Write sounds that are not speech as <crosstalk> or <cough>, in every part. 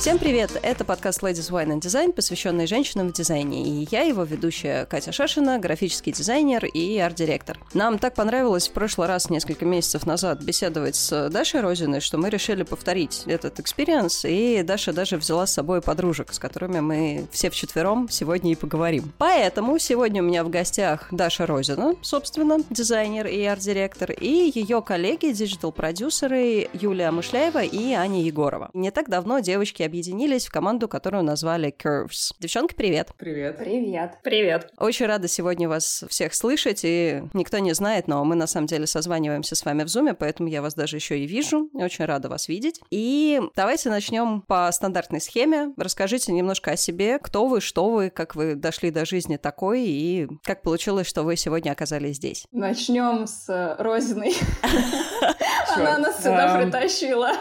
Всем привет! Это подкаст Ladies Wine and Design, посвященный женщинам в дизайне. И я его ведущая Катя Шашина, графический дизайнер и арт-директор. Нам так понравилось в прошлый раз, несколько месяцев назад, беседовать с Дашей Розиной, что мы решили повторить этот experience, и Даша даже взяла с собой подружек, с которыми мы все вчетвером сегодня и поговорим. Поэтому сегодня у меня в гостях Даша Розина, собственно, дизайнер и арт-директор, и ее коллеги, диджитал-продюсеры Юлия Мышляева и Аня Егорова. Не так давно девочки объединились в команду, которую назвали Curves. Девчонки, привет! Привет! Привет! Привет! Очень рада сегодня вас всех слышать, и никто не знает, но мы на самом деле созваниваемся с вами в Zoom, поэтому я вас даже еще и вижу. Очень рада вас видеть. И давайте начнем по стандартной схеме. Расскажите немножко о себе, кто вы, что вы, как вы дошли до жизни такой, и как получилось, что вы сегодня оказались здесь. Начнем с Розиной. <laughs> Она нас сюда притащила.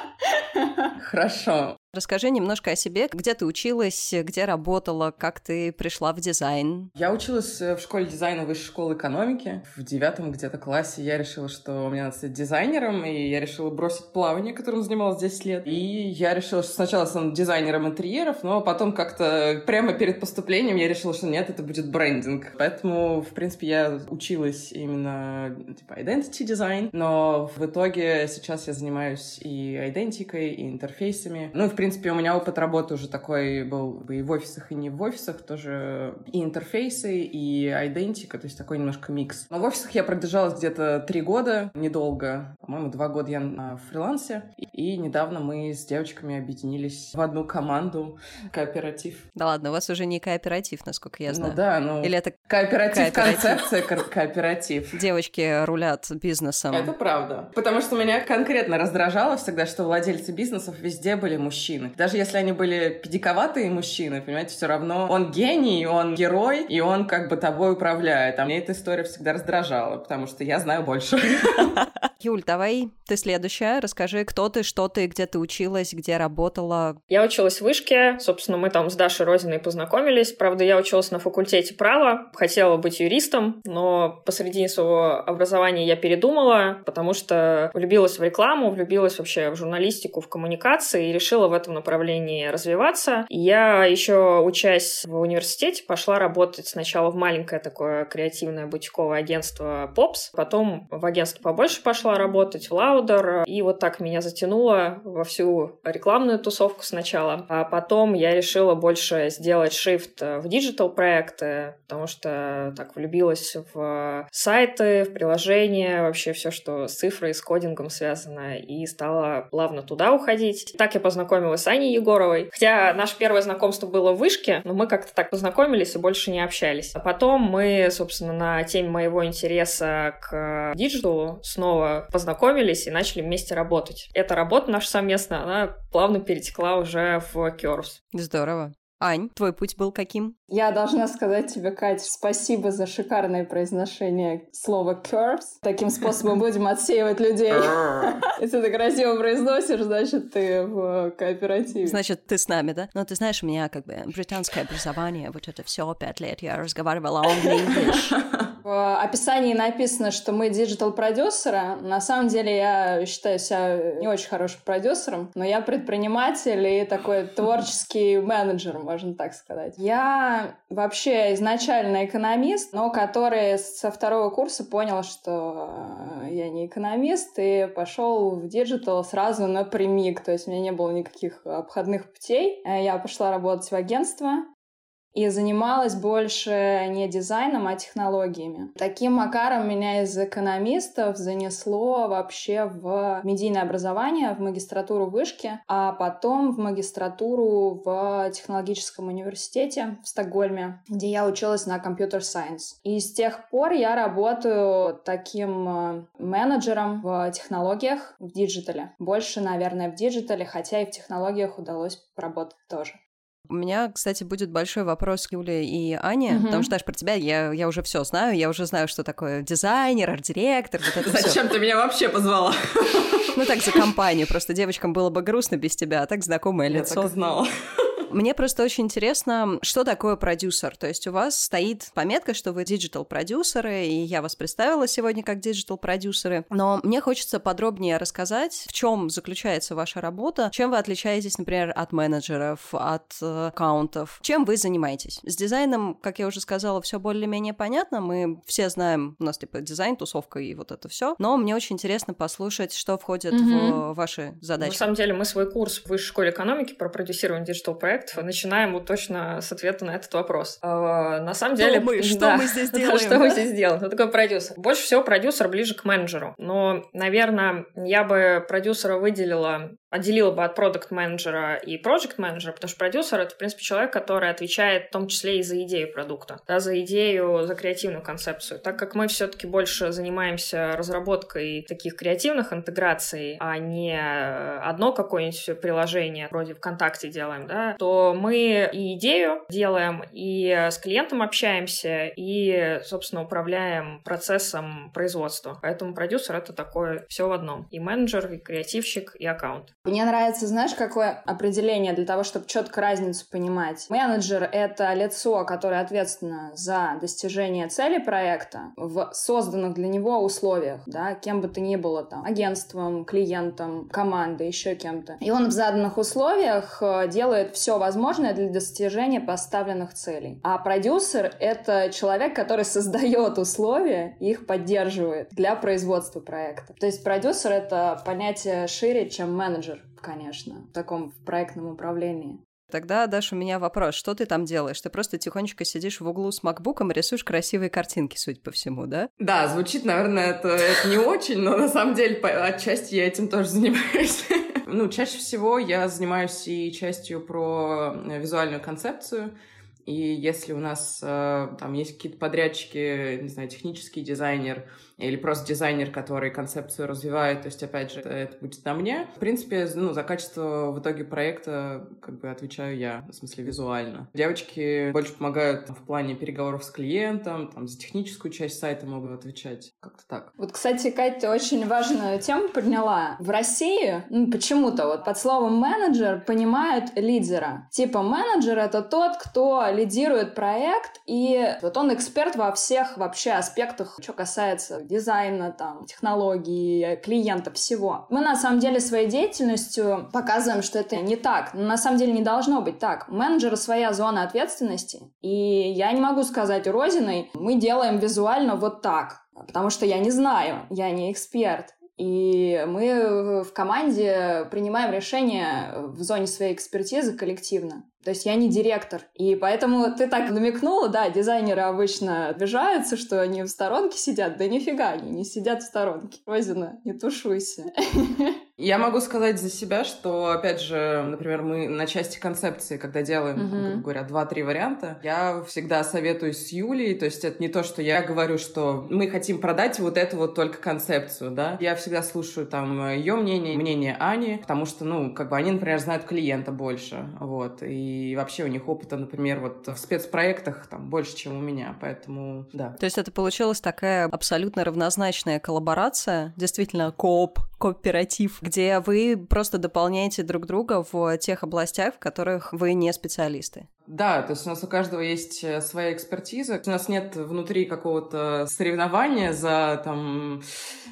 Хорошо. Расскажи немножко о себе, где ты училась, где работала, как ты пришла в дизайн. Я училась э, в школе дизайна Высшей школы экономики. В девятом где-то классе я решила, что мне надо стать дизайнером, и я решила бросить плавание, которым занималась 10 лет. И я решила, что сначала стану дизайнером интерьеров, но потом как-то прямо перед поступлением я решила, что нет, это будет брендинг. Поэтому, в принципе, я училась именно типа identity дизайн, но в итоге сейчас я занимаюсь и идентикой, и интерфейсами. Ну, в принципе, у меня опыт работы уже такой был и в офисах, и не в офисах, тоже и интерфейсы, и идентика, то есть такой немножко микс. Но в офисах я продержалась где-то три года, недолго. По-моему, два года я на фрилансе. И недавно мы с девочками объединились в одну команду, кооператив. Да ладно, у вас уже не кооператив, насколько я знаю. Ну да, ну... Или это кооператив, кооператив. концепция <laughs> кооператив. Девочки рулят бизнесом. Это правда. Потому что меня конкретно раздражало всегда, что владельцы бизнесов везде были мужчины мужчины. Даже если они были педиковатые мужчины, понимаете, все равно он гений, он герой, и он как бы тобой управляет. А мне эта история всегда раздражала, потому что я знаю больше. <laughs> Юль, давай ты следующая. Расскажи, кто ты, что ты, где ты училась, где работала. Я училась в Вышке. Собственно, мы там с Дашей Розиной познакомились. Правда, я училась на факультете права. Хотела быть юристом, но посредине своего образования я передумала, потому что влюбилась в рекламу, влюбилась вообще в журналистику, в коммуникации и решила в этом направлении развиваться. Я еще, учась в университете, пошла работать сначала в маленькое такое креативное бутиковое агентство Pops, потом в агентство побольше пошла работать в Лаудер, и вот так меня затянуло во всю рекламную тусовку сначала. А потом я решила больше сделать shift в диджитал проекты, потому что так влюбилась в сайты, в приложения, вообще все, что с цифрой, с кодингом связано, и стала плавно туда уходить. Так я познакомилась с Аней Егоровой. Хотя наше первое знакомство было в вышке, но мы как-то так познакомились и больше не общались. А потом мы, собственно, на теме моего интереса к диджиталу снова познакомились и начали вместе работать. Эта работа наша совместная, она плавно перетекла уже в Curves. Здорово. Ань, твой путь был каким? Я должна сказать тебе, Катя, спасибо за шикарное произношение слова curves. Таким способом <laughs> будем отсеивать людей. <laughs> Если ты красиво произносишь, значит, ты в кооперативе. Значит, ты с нами, да? Ну, ты знаешь, у меня как бы британское образование, вот это все пять лет я разговаривала only <laughs> В описании написано, что мы диджитал-продюсеры. На самом деле, я считаю себя не очень хорошим продюсером, но я предприниматель и такой творческий менеджер, можно так сказать. Я вообще изначально экономист, но который со второго курса понял, что э, я не экономист, и пошел в диджитал сразу напрямик. То есть у меня не было никаких обходных путей. Э, я пошла работать в агентство, и занималась больше не дизайном, а технологиями. Таким макаром меня из экономистов занесло вообще в медийное образование, в магистратуру вышки, а потом в магистратуру в технологическом университете в Стокгольме, где я училась на computer science. И с тех пор я работаю таким э, менеджером в технологиях, в диджитале. Больше, наверное, в диджитале, хотя и в технологиях удалось поработать тоже. У меня, кстати, будет большой вопрос к Юле и Ане, угу. потому что, Даш, про тебя я, я уже все знаю, я уже знаю, что такое дизайнер, арт-директор, вот это Зачем всё. ты меня вообще позвала? Ну так, за компанию, просто девочкам было бы грустно без тебя, а так знакомое я лицо. Я так знала. Мне просто очень интересно, что такое продюсер. То есть у вас стоит пометка, что вы диджитал-продюсеры, и я вас представила сегодня как диджитал-продюсеры. Но мне хочется подробнее рассказать, в чем заключается ваша работа, чем вы отличаетесь, например, от менеджеров, от э, аккаунтов, чем вы занимаетесь. С дизайном, как я уже сказала, все более-менее понятно. Мы все знаем, у нас типа дизайн, тусовка и вот это все. Но мне очень интересно послушать, что входит mm-hmm. в ваши задачи. На самом деле мы свой курс в Высшей школе экономики про продюсирование диджитал-проектов начинаем вот точно с ответа на этот вопрос. А, на самом деле... Мы, <laughs> что да, мы здесь <laughs> делаем? что мы здесь делаем? Кто такой продюсер? Больше всего продюсер ближе к менеджеру. Но, наверное, я бы продюсера выделила отделила бы от продукт менеджера и проект менеджера потому что продюсер — это, в принципе, человек, который отвечает в том числе и за идею продукта, да, за идею, за креативную концепцию. Так как мы все-таки больше занимаемся разработкой таких креативных интеграций, а не одно какое-нибудь приложение, вроде ВКонтакте делаем, да, то мы и идею делаем, и с клиентом общаемся, и, собственно, управляем процессом производства. Поэтому продюсер — это такое все в одном. И менеджер, и креативщик, и аккаунт. Мне нравится, знаешь, какое определение для того, чтобы четко разницу понимать. Менеджер — это лицо, которое ответственно за достижение цели проекта в созданных для него условиях, да, кем бы то ни было там, агентством, клиентом, командой, еще кем-то. И он в заданных условиях э, делает все возможное для достижения поставленных целей. А продюсер — это человек, который создает условия и их поддерживает для производства проекта. То есть продюсер — это понятие шире, чем менеджер конечно, в таком проектном управлении. Тогда, Даша, у меня вопрос. Что ты там делаешь? Ты просто тихонечко сидишь в углу с макбуком и рисуешь красивые картинки, судя по всему, да? Да, звучит, наверное, это, это не очень, но на самом деле отчасти я этим тоже занимаюсь. Ну, чаще всего я занимаюсь и частью про э, визуальную концепцию, и если у нас э, там есть какие-то подрядчики, не знаю, технический дизайнер, или просто дизайнер, который концепцию развивает, то есть, опять же, это будет на мне. В принципе, ну, за качество в итоге проекта как бы отвечаю я, в смысле визуально. Девочки больше помогают в плане переговоров с клиентом, там, за техническую часть сайта могут отвечать. Как-то так. Вот, кстати, Катя очень важную тему подняла. В России ну, почему-то вот под словом менеджер понимают лидера. Типа менеджер — это тот, кто лидирует проект, и вот он эксперт во всех вообще аспектах, что касается дизайна, там, технологий, клиентов, всего. Мы на самом деле своей деятельностью показываем, что это не так. Но на самом деле не должно быть так. У менеджера своя зона ответственности. И я не могу сказать у Розиной, мы делаем визуально вот так. Потому что я не знаю, я не эксперт. И мы в команде принимаем решения в зоне своей экспертизы коллективно. То есть я не директор. И поэтому ты так намекнула, да, дизайнеры обычно обижаются, что они в сторонке сидят. Да нифига, они не сидят в сторонке. Розина, не тушуйся. <laughs> Я могу сказать за себя, что, опять же, например, мы на части концепции, когда делаем, uh-huh. как говорят, два-три варианта, я всегда советуюсь с Юлей, то есть это не то, что я говорю, что мы хотим продать вот эту вот только концепцию, да. Я всегда слушаю там ее мнение, мнение Ани, потому что, ну, как бы они, например, знают клиента больше, вот, и вообще у них опыта, например, вот в спецпроектах там больше, чем у меня, поэтому, да. То есть это получилась такая абсолютно равнозначная коллаборация, действительно, кооп, кооператив, где вы просто дополняете друг друга в тех областях, в которых вы не специалисты. Да, то есть у нас у каждого есть э, своя экспертиза. У нас нет внутри какого-то соревнования за там,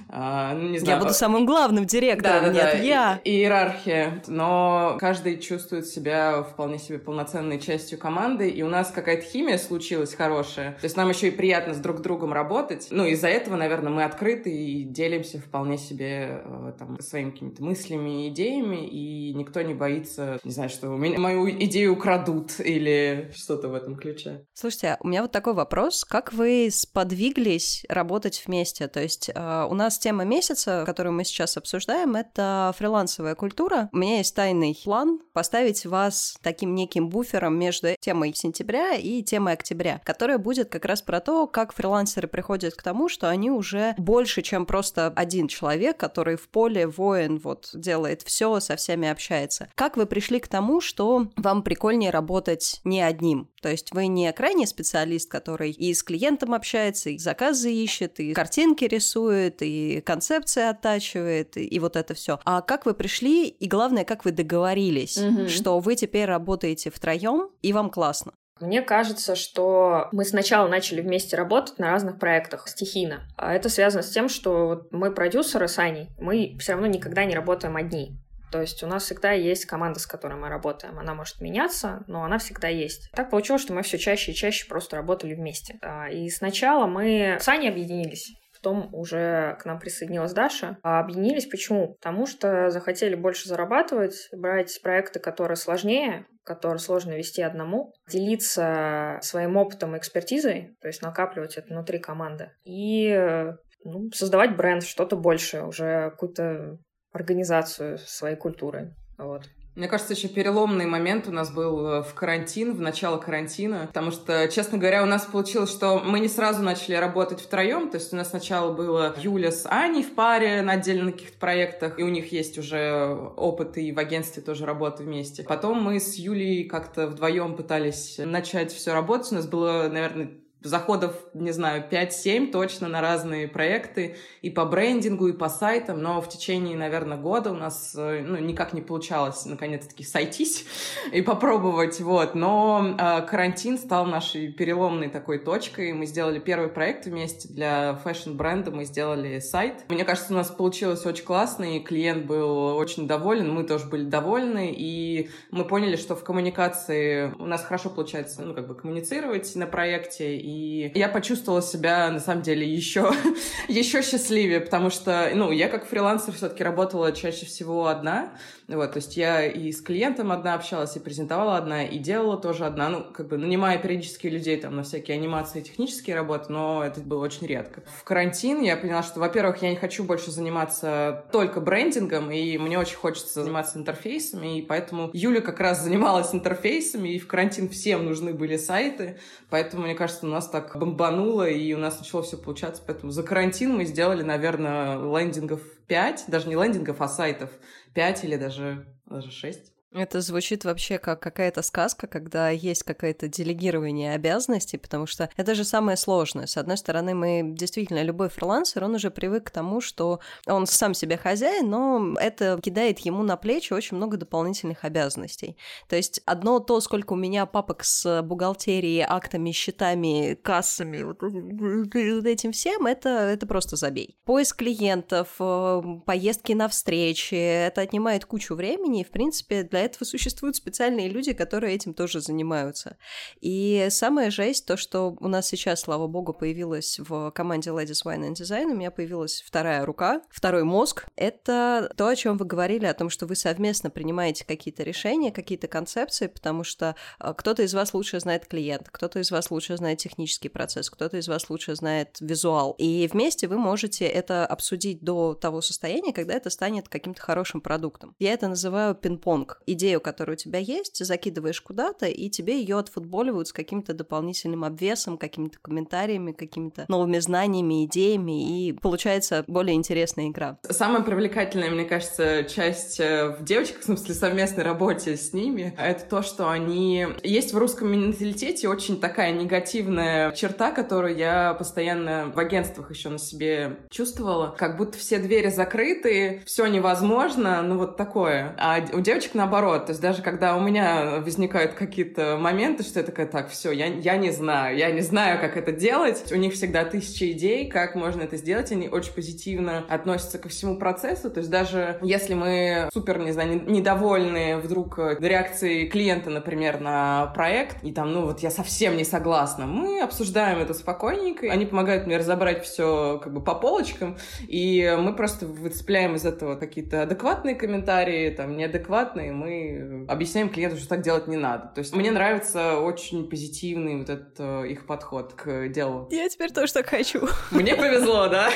э, ну, не знаю. Я буду самым главным директором, да, да, нет, да, я. И, иерархия. Но каждый чувствует себя вполне себе полноценной частью команды, и у нас какая-то химия случилась хорошая. То есть нам еще и приятно с друг другом работать. Ну, из-за этого, наверное, мы открыты и делимся вполне себе э, там своими какими-то мыслями и идеями, и никто не боится, не знаю, что меня, мою идею украдут или что-то в этом ключе. Слушайте, у меня вот такой вопрос. Как вы сподвиглись работать вместе? То есть э, у нас тема месяца, которую мы сейчас обсуждаем, это фрилансовая культура. У меня есть тайный план поставить вас таким неким буфером между темой сентября и темой октября, которая будет как раз про то, как фрилансеры приходят к тому, что они уже больше, чем просто один человек, который в поле воин вот делает все, со всеми общается. Как вы пришли к тому, что вам прикольнее работать не одним. То есть вы не крайний специалист, который и с клиентом общается, и заказы ищет, и картинки рисует, и и концепции оттачивает, и вот это все. А как вы пришли, и главное, как вы договорились, mm-hmm. что вы теперь работаете втроем, и вам классно? Мне кажется, что мы сначала начали вместе работать на разных проектах стихийно. А это связано с тем, что мы продюсеры с Аней, мы все равно никогда не работаем одни. То есть у нас всегда есть команда, с которой мы работаем. Она может меняться, но она всегда есть. Так получилось, что мы все чаще и чаще просто работали вместе. А, и сначала мы с Аней объединились. Потом уже к нам присоединилась Даша. А объединились почему? Потому что захотели больше зарабатывать, брать проекты, которые сложнее, которые сложно вести одному, делиться своим опытом и экспертизой, то есть накапливать это внутри команды, и ну, создавать бренд, что-то большее, уже какую-то организацию своей культуры. Вот. Мне кажется, еще переломный момент у нас был э, в карантин, в начало карантина, потому что, честно говоря, у нас получилось, что мы не сразу начали работать втроем, то есть у нас сначала было Юля с Аней в паре на отдельно каких-то проектах, и у них есть уже опыт и в агентстве тоже работы вместе. Потом мы с Юлей как-то вдвоем пытались начать все работать, у нас было, наверное, заходов, не знаю, 5-7 точно на разные проекты и по брендингу, и по сайтам, но в течение, наверное, года у нас э, ну, никак не получалось наконец-таки сойтись <laughs> и попробовать, вот. Но э, карантин стал нашей переломной такой точкой. Мы сделали первый проект вместе для фэшн-бренда, мы сделали сайт. Мне кажется, у нас получилось очень классно, и клиент был очень доволен, мы тоже были довольны, и мы поняли, что в коммуникации у нас хорошо получается, ну, как бы коммуницировать на проекте, и я почувствовала себя, на самом деле, еще, <laughs> еще счастливее, потому что, ну, я как фрилансер все-таки работала чаще всего одна, вот, то есть я и с клиентом одна общалась, и презентовала одна, и делала тоже одна, ну, как бы нанимая периодически людей там на всякие анимации, технические работы, но это было очень редко. В карантин я поняла, что, во-первых, я не хочу больше заниматься только брендингом, и мне очень хочется заниматься интерфейсами, и поэтому Юля как раз занималась интерфейсами, и в карантин всем нужны были сайты, поэтому, мне кажется, у нас так бомбануло, и у нас начало все получаться, поэтому за карантин мы сделали, наверное, лендингов 5, даже не лендингов, а сайтов 5 или даже, даже 6. Это звучит вообще как какая-то сказка, когда есть какое-то делегирование обязанностей, потому что это же самое сложное. С одной стороны, мы действительно, любой фрилансер, он уже привык к тому, что он сам себе хозяин, но это кидает ему на плечи очень много дополнительных обязанностей. То есть одно то, сколько у меня папок с бухгалтерией, актами, счетами, кассами, вот, вот этим всем, это, это просто забей. Поиск клиентов, э, поездки на встречи, это отнимает кучу времени, и, в принципе, для для этого существуют специальные люди, которые этим тоже занимаются. И самая жесть, то, что у нас сейчас, слава богу, появилась в команде Ladies Wine and Design, у меня появилась вторая рука, второй мозг. Это то, о чем вы говорили, о том, что вы совместно принимаете какие-то решения, какие-то концепции, потому что а, кто-то из вас лучше знает клиента, кто-то из вас лучше знает технический процесс, кто-то из вас лучше знает визуал. И вместе вы можете это обсудить до того состояния, когда это станет каким-то хорошим продуктом. Я это называю пинг-понг идею, которая у тебя есть, закидываешь куда-то, и тебе ее отфутболивают с каким-то дополнительным обвесом, какими-то комментариями, какими-то новыми знаниями, идеями, и получается более интересная игра. Самая привлекательная, мне кажется, часть э, в девочках, в смысле совместной работе с ними, это то, что они... Есть в русском менталитете очень такая негативная черта, которую я постоянно в агентствах еще на себе чувствовала, как будто все двери закрыты, все невозможно, ну вот такое. А у девочек, наоборот, наоборот. То есть даже когда у меня возникают какие-то моменты, что я такая, так, все, я, я не знаю, я не знаю, как это делать. У них всегда тысяча идей, как можно это сделать. Они очень позитивно относятся ко всему процессу. То есть даже если мы супер, не знаю, недовольны вдруг реакцией клиента, например, на проект, и там, ну вот я совсем не согласна, мы обсуждаем это спокойненько. Они помогают мне разобрать все как бы по полочкам, и мы просто выцепляем из этого какие-то адекватные комментарии, там, неадекватные, мы мы объясняем клиенту, что так делать не надо. То есть мне нравится очень позитивный вот этот э, их подход к делу. Я теперь тоже так хочу. Мне повезло, да?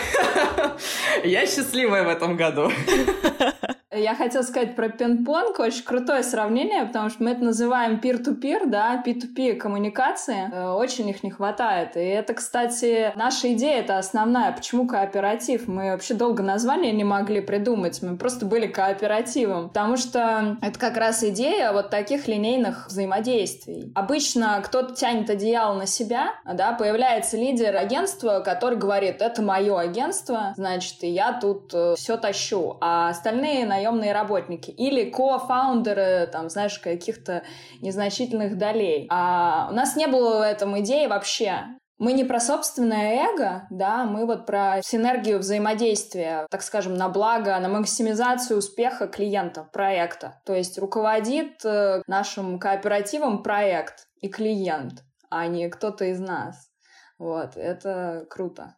<laughs> Я счастливая в этом году. <laughs> Я хотела сказать про пинг-понг. Очень крутое сравнение, потому что мы это называем peer-to-peer, да, P2P коммуникации. Э, очень их не хватает. И это, кстати, наша идея, это основная. Почему кооператив? Мы вообще долго название не могли придумать. Мы просто были кооперативом. Потому что это как раз идея вот таких линейных взаимодействий. Обычно кто-то тянет одеяло на себя, да, появляется лидер агентства, который говорит, это мое агентство, значит, и я тут э, все тащу. А остальные наемные работники или ко-фаундеры, там, знаешь, каких-то незначительных долей. А у нас не было в этом идеи вообще. Мы не про собственное эго, да, мы вот про синергию взаимодействия, так скажем, на благо, на максимизацию успеха клиента, проекта. То есть руководит э, нашим кооперативом проект и клиент, а не кто-то из нас. Вот, это круто.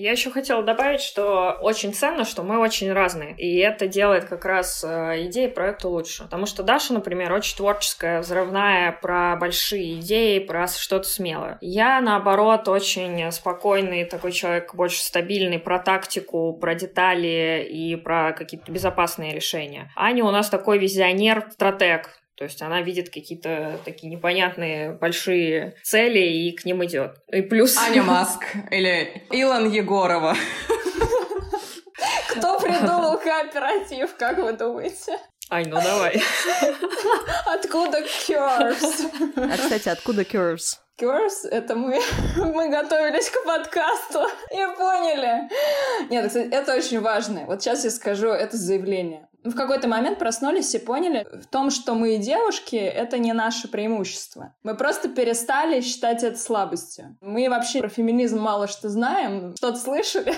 Я еще хотела добавить, что очень ценно, что мы очень разные. И это делает как раз э, идеи проекта лучше. Потому что Даша, например, очень творческая, взрывная, про большие идеи, про что-то смелое. Я, наоборот, очень спокойный такой человек, больше стабильный, про тактику, про детали и про какие-то безопасные решения. Аня у нас такой визионер, стратег. То есть она видит какие-то такие непонятные большие цели и к ним идет. И плюс... Аня <laughs> Маск или Илон Егорова. Кто придумал кооператив, как вы думаете? Ай, ну давай. Откуда Curves? А, кстати, откуда Curves? Curves — это мы, мы готовились к подкасту и поняли. Нет, кстати, это очень важно. Вот сейчас я скажу это заявление. В какой-то момент проснулись и поняли в том, что мы девушки, это не наше преимущество. Мы просто перестали считать это слабостью. Мы вообще про феминизм мало что знаем, что-то слышали,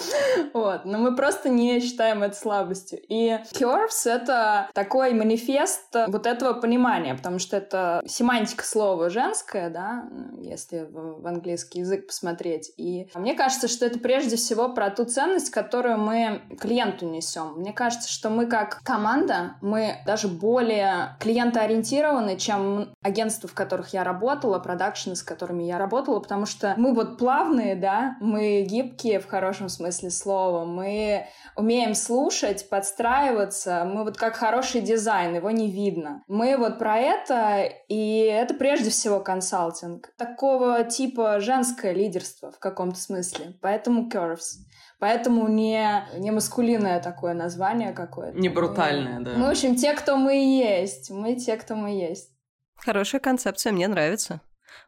<laughs> вот, но мы просто не считаем это слабостью. И curves — это такой манифест вот этого понимания, потому что это семантика слова женская, да, если в английский язык посмотреть. И мне кажется, что это прежде всего про ту ценность, которую мы клиенту несем. Мне кажется, что мы как команда, мы даже более клиентоориентированы, чем агентства, в которых я работала, продакшены, с которыми я работала, потому что мы вот плавные, да, мы гибкие в хорошем смысле слова, мы умеем слушать, подстраиваться, мы вот как хороший дизайн, его не видно. Мы вот про это, и это прежде всего консалтинг. Такого типа женское лидерство в каком-то смысле. Поэтому Curves. Поэтому не, не маскулинное такое название какое-то. Не брутальное, мы, да. Мы, в общем, те, кто мы есть. Мы те, кто мы есть. Хорошая концепция, мне нравится.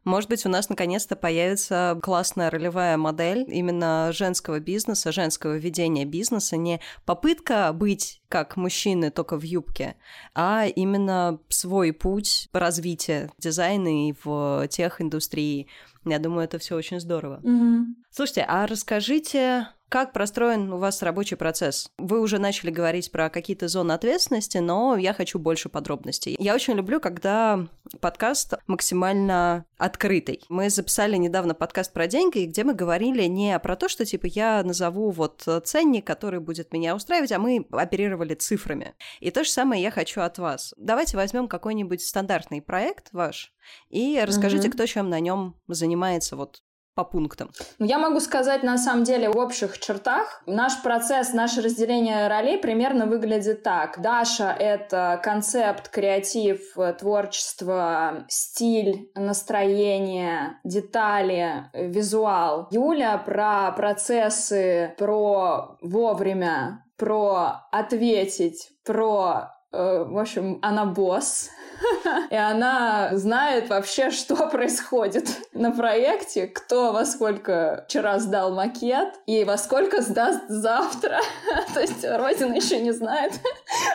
Может быть, у нас наконец-то появится классная ролевая модель именно женского бизнеса, женского ведения бизнеса, не попытка быть как мужчины только в юбке, а именно свой путь развития дизайна и в тех индустрии. Я думаю, это все очень здорово. Mm-hmm. Слушайте, а расскажите как простроен у вас рабочий процесс? Вы уже начали говорить про какие-то зоны ответственности, но я хочу больше подробностей. Я очень люблю, когда подкаст максимально открытый. Мы записали недавно подкаст про деньги, где мы говорили не про то, что типа я назову вот ценник, который будет меня устраивать, а мы оперировали цифрами. И то же самое я хочу от вас. Давайте возьмем какой-нибудь стандартный проект ваш и расскажите, mm-hmm. кто чем на нем занимается вот по пунктам? Ну, я могу сказать, на самом деле, в общих чертах. Наш процесс, наше разделение ролей примерно выглядит так. Даша — это концепт, креатив, творчество, стиль, настроение, детали, визуал. Юля про процессы, про вовремя, про ответить, про в общем, она босс, <laughs> и она знает вообще, <laughs> что происходит на проекте, кто во сколько вчера сдал макет и во сколько сдаст завтра. <laughs> То есть Родина еще не знает,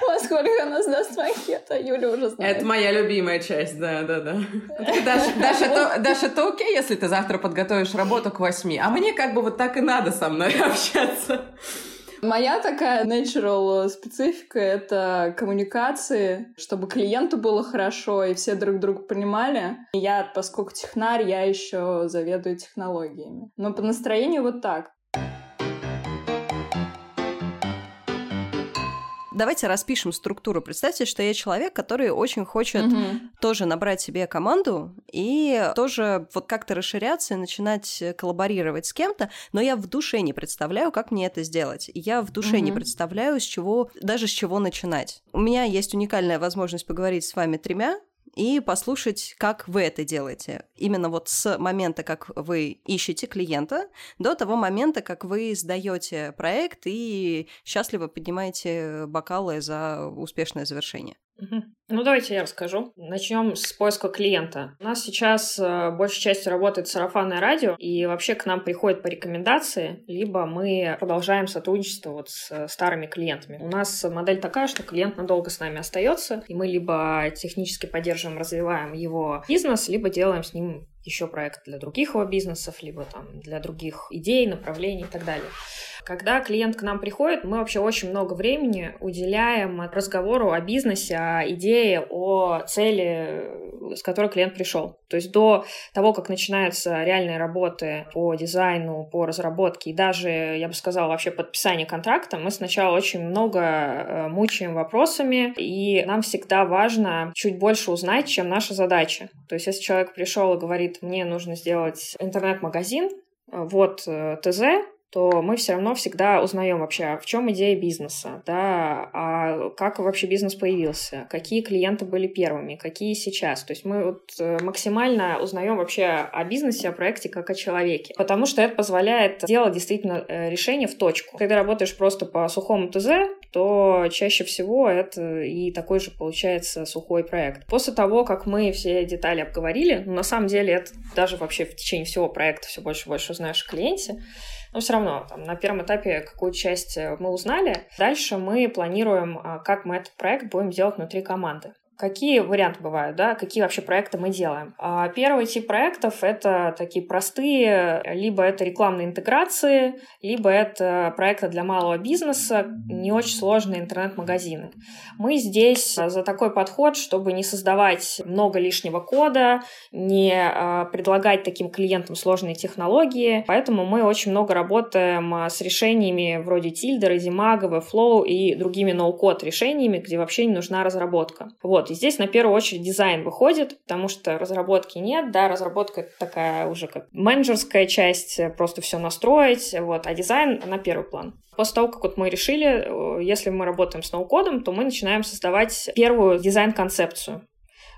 во сколько она сдаст макет, а Юля уже знает. Это моя любимая часть, да-да-да. Даша, Даша, то, Даша, то окей, если ты завтра подготовишь работу к восьми, а мне как бы вот так и надо со мной общаться. Моя такая natural специфика — это коммуникации, чтобы клиенту было хорошо и все друг друга понимали. Я, поскольку технарь, я еще заведую технологиями. Но по настроению вот так. Давайте распишем структуру. Представьте, что я человек, который очень хочет угу. тоже набрать себе команду и тоже вот как-то расширяться и начинать коллаборировать с кем-то, но я в душе не представляю, как мне это сделать. Я в душе угу. не представляю, с чего, даже с чего начинать. У меня есть уникальная возможность поговорить с вами тремя, и послушать, как вы это делаете. Именно вот с момента, как вы ищете клиента, до того момента, как вы сдаете проект и счастливо поднимаете бокалы за успешное завершение. Ну, давайте я расскажу. Начнем с поиска клиента. У нас сейчас э, большей частью работает сарафанное радио, и вообще к нам приходят по рекомендации, либо мы продолжаем сотрудничество вот с э, старыми клиентами. У нас модель такая, что клиент надолго с нами остается, и мы либо технически поддерживаем, развиваем его бизнес, либо делаем с ним еще проект для других его бизнесов, либо там для других идей, направлений и так далее. Когда клиент к нам приходит, мы вообще очень много времени уделяем разговору о бизнесе, о идее, о цели, с которой клиент пришел. То есть до того, как начинаются реальные работы по дизайну, по разработке и даже, я бы сказала, вообще подписание контракта, мы сначала очень много э, мучаем вопросами, и нам всегда важно чуть больше узнать, чем наша задача. То есть если человек пришел и говорит, мне нужно сделать интернет-магазин, э, вот э, ТЗ, то мы все равно всегда узнаем вообще, в чем идея бизнеса, да, а как вообще бизнес появился, какие клиенты были первыми, какие сейчас. То есть мы вот э, максимально узнаем вообще о бизнесе, о проекте как о человеке, потому что это позволяет делать действительно э, решение в точку. Когда работаешь просто по сухому ТЗ, то чаще всего это и такой же получается сухой проект. После того, как мы все детали обговорили, ну, на самом деле это даже вообще в течение всего проекта все больше и больше узнаешь о клиенте, но все равно там, на первом этапе какую часть э, мы узнали. Дальше мы планируем, а, как мы этот проект будем делать внутри команды. Какие варианты бывают, да, какие вообще проекты мы делаем? А, первый тип проектов — это такие простые, либо это рекламные интеграции, либо это проекты для малого бизнеса, не очень сложные интернет-магазины. Мы здесь за такой подход, чтобы не создавать много лишнего кода, не а, предлагать таким клиентам сложные технологии, поэтому мы очень много работаем а, с решениями вроде Тильдера, Зимага, Flow и другими ноу-код решениями, где вообще не нужна разработка. Вот, и здесь на первую очередь дизайн выходит, потому что разработки нет, да, разработка такая уже как менеджерская часть, просто все настроить, вот, а дизайн на первый план. После того, как вот мы решили, э, если мы работаем с ноу-кодом, то мы начинаем создавать первую дизайн-концепцию.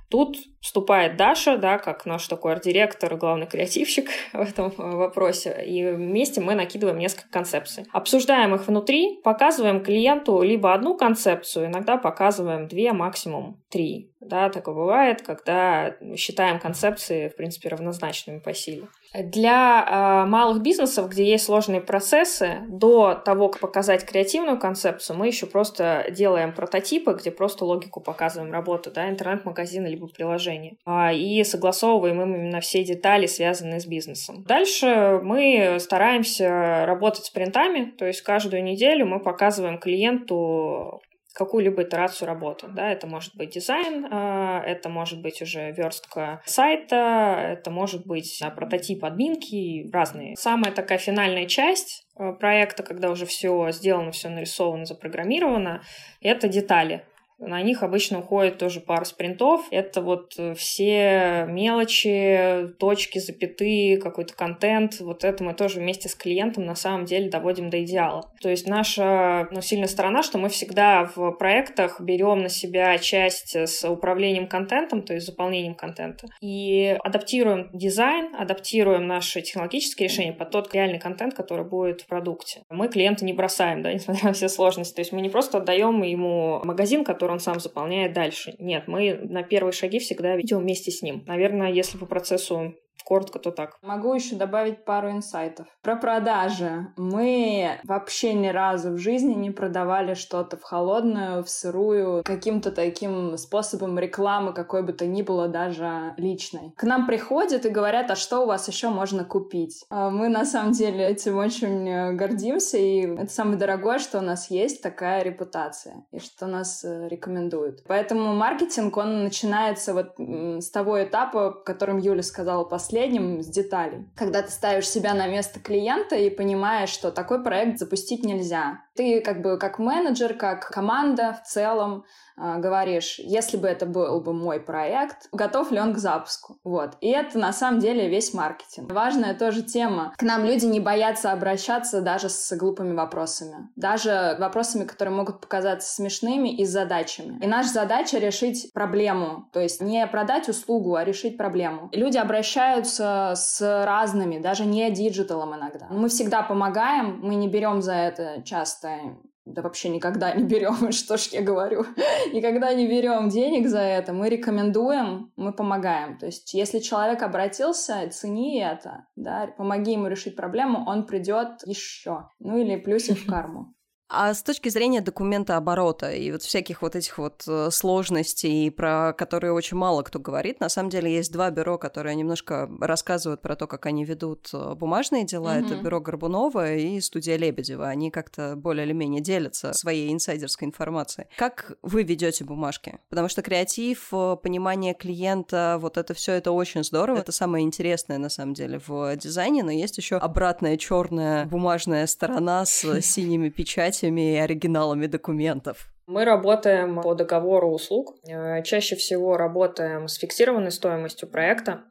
Тут вступает Даша, да, как наш такой арт-директор, главный креативщик <laughs> в этом э, вопросе, и вместе мы накидываем несколько концепций. Обсуждаем их внутри, показываем клиенту либо одну концепцию, иногда показываем две, максимум три. Да, такое бывает, когда считаем концепции, в принципе, равнозначными по силе. Для э, малых бизнесов, где есть сложные процессы, до того, как показать креативную концепцию, мы еще просто делаем прототипы, где просто логику показываем работы, да, интернет-магазина либо приложение. А, и согласовываем им именно все детали, связанные с бизнесом. Дальше мы стараемся работать с принтами, то есть каждую неделю мы показываем клиенту какую-либо итерацию работы. Да? Это может быть дизайн, а, это может быть уже верстка сайта, это может быть прототип админки, разные. Самая такая финальная часть а, проекта, когда уже все сделано, все нарисовано, запрограммировано, это детали. На них обычно уходит тоже пара спринтов. Это вот э, все мелочи, точки, запятые, какой-то контент. Вот это мы тоже вместе с клиентом на самом деле доводим до идеала. То есть наша ну, сильная сторона, что мы всегда в проектах берем на себя часть с управлением контентом, то есть заполнением контента, и адаптируем дизайн, адаптируем наши технологические решения под тот реальный контент, который будет в продукте. Мы клиента не бросаем, да, <laughs> несмотря на все сложности. То есть мы не просто отдаем ему магазин, который он сам заполняет дальше. Нет, мы на первые шаги всегда идем вместе с ним. Наверное, если по процессу Коротко, то так. Могу еще добавить пару инсайтов. Про продажи. Мы вообще ни разу в жизни не продавали что-то в холодную, в сырую, каким-то таким способом рекламы, какой бы то ни было, даже личной. К нам приходят и говорят, а что у вас еще можно купить? А мы на самом деле этим очень э, гордимся, и это самое дорогое, что у нас есть, такая репутация, и что нас э, рекомендуют. Поэтому маркетинг, он начинается вот с того этапа, которым Юля сказала, по последним с деталей. Когда ты ставишь себя на место клиента и понимаешь, что такой проект запустить нельзя. Ты как бы как менеджер, как команда в целом говоришь, если бы это был бы мой проект, готов ли он к запуску? Вот. И это на самом деле весь маркетинг. Важная тоже тема. К нам люди не боятся обращаться даже с глупыми вопросами. Даже вопросами, которые могут показаться смешными и задачами. И наша задача решить проблему. То есть не продать услугу, а решить проблему. И люди обращаются с разными, даже не диджиталом иногда. Мы всегда помогаем, мы не берем за это часто да вообще никогда не берем, <laughs> что ж я говорю, никогда не берем денег за это, мы рекомендуем, мы помогаем. То есть, если человек обратился, цени это, да, помоги ему решить проблему, он придет еще. Ну или плюсик в <laughs> карму. А с точки зрения документа оборота и вот всяких вот этих вот э, сложностей, про которые очень мало кто говорит, на самом деле есть два бюро, которые немножко рассказывают про то, как они ведут э, бумажные дела. Mm-hmm. Это бюро Горбунова и студия Лебедева. Они как-то более или менее делятся своей инсайдерской информацией. Как вы ведете бумажки? Потому что креатив, э, понимание клиента, вот это все это очень здорово. Это самое интересное на самом деле в дизайне, но есть еще обратная черная бумажная сторона с <laughs> синими печатями копиями и оригиналами документов. Мы работаем по договору услуг. Э, чаще всего работаем с фиксированной стоимостью проекта.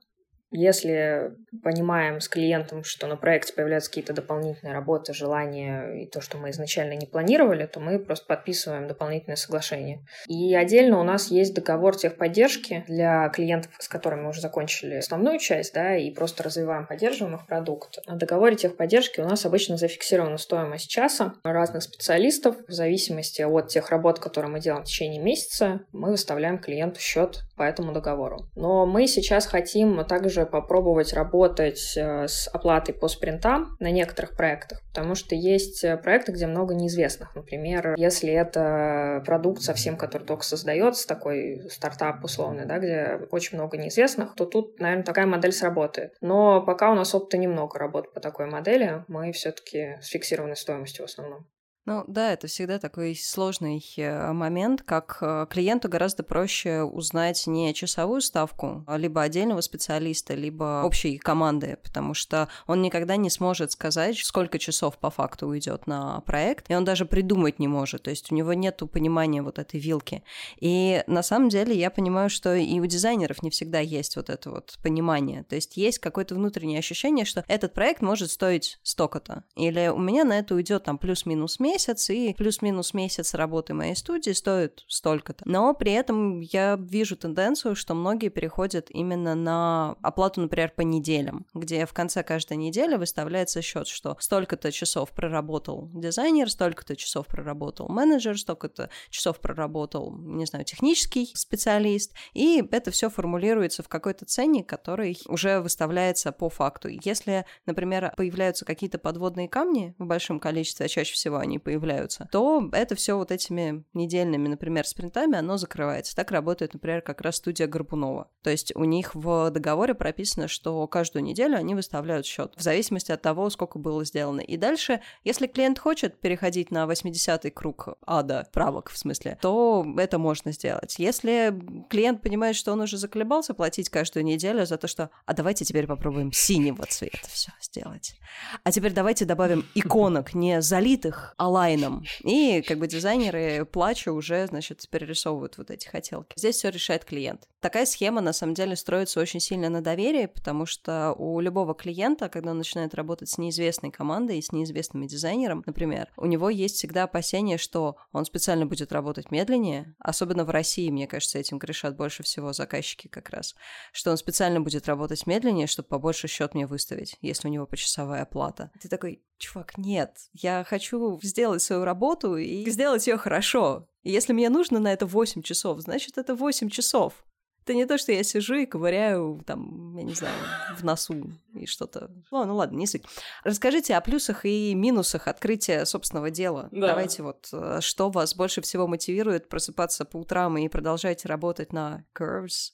Если понимаем с клиентом, что на проекте появляются какие-то дополнительные работы, желания и то, что мы изначально не планировали, то мы просто подписываем дополнительное соглашение. И отдельно у нас есть договор техподдержки для клиентов, с которыми мы уже закончили основную часть, да, и просто развиваем, поддерживаем их продукт. На договоре техподдержки у нас обычно зафиксирована стоимость часа разных специалистов. В зависимости от тех работ, которые мы делаем в течение месяца, мы выставляем клиенту счет по этому договору. Но мы сейчас хотим также тоже попробовать работать э, с оплатой по спринтам на некоторых проектах, потому что есть э, проекты, где много неизвестных. Например, если это продукт совсем, который только создается, такой стартап условный, да, где очень много неизвестных, то тут, наверное, такая модель сработает. Но пока у нас опыта немного работы по такой модели, мы все-таки с фиксированной стоимостью в основном. Ну да, это всегда такой сложный э, момент, как э, клиенту гораздо проще узнать не часовую ставку, а либо отдельного специалиста, либо общей команды, потому что он никогда не сможет сказать, сколько часов по факту уйдет на проект, и он даже придумать не может, то есть у него нет понимания вот этой вилки. И на самом деле я понимаю, что и у дизайнеров не всегда есть вот это вот понимание, то есть есть какое-то внутреннее ощущение, что этот проект может стоить столько-то, или у меня на это уйдет там плюс-минус месяц, месяц, и плюс-минус месяц работы моей студии стоит столько-то. Но при этом я вижу тенденцию, что многие переходят именно на оплату, например, по неделям, где в конце каждой недели выставляется счет, что столько-то часов проработал дизайнер, столько-то часов проработал менеджер, столько-то часов проработал, не знаю, технический специалист, и это все формулируется в какой-то ценник, который уже выставляется по факту. Если, например, появляются какие-то подводные камни в большом количестве, а чаще всего они появляются, то это все вот этими недельными, например, спринтами, оно закрывается. Так работает, например, как раз студия Горбунова. То есть у них в договоре прописано, что каждую неделю они выставляют счет в зависимости от того, сколько было сделано. И дальше, если клиент хочет переходить на 80-й круг ада, правок в смысле, то это можно сделать. Если клиент понимает, что он уже заколебался платить каждую неделю за то, что «а давайте теперь попробуем синего цвета все сделать». А теперь давайте добавим иконок не залитых, а лайном. И как бы дизайнеры плача уже, значит, перерисовывают вот эти хотелки. Здесь все решает клиент. Такая схема, на самом деле, строится очень сильно на доверии, потому что у любого клиента, когда он начинает работать с неизвестной командой и с неизвестным дизайнером, например, у него есть всегда опасение, что он специально будет работать медленнее, особенно в России, мне кажется, этим грешат больше всего заказчики как раз, что он специально будет работать медленнее, чтобы побольше счет мне выставить, если у него почасовая плата. Ты такой, чувак, нет, я хочу сделать свою работу и сделать ее хорошо. И если мне нужно на это 8 часов, значит, это 8 часов. Это не то, что я сижу и ковыряю, там, я не знаю, в носу и что-то. Ну, ну ладно, не суть. Расскажите о плюсах и минусах открытия собственного дела. Да. Давайте вот, э, что вас больше всего мотивирует просыпаться по утрам и продолжать работать на Curves?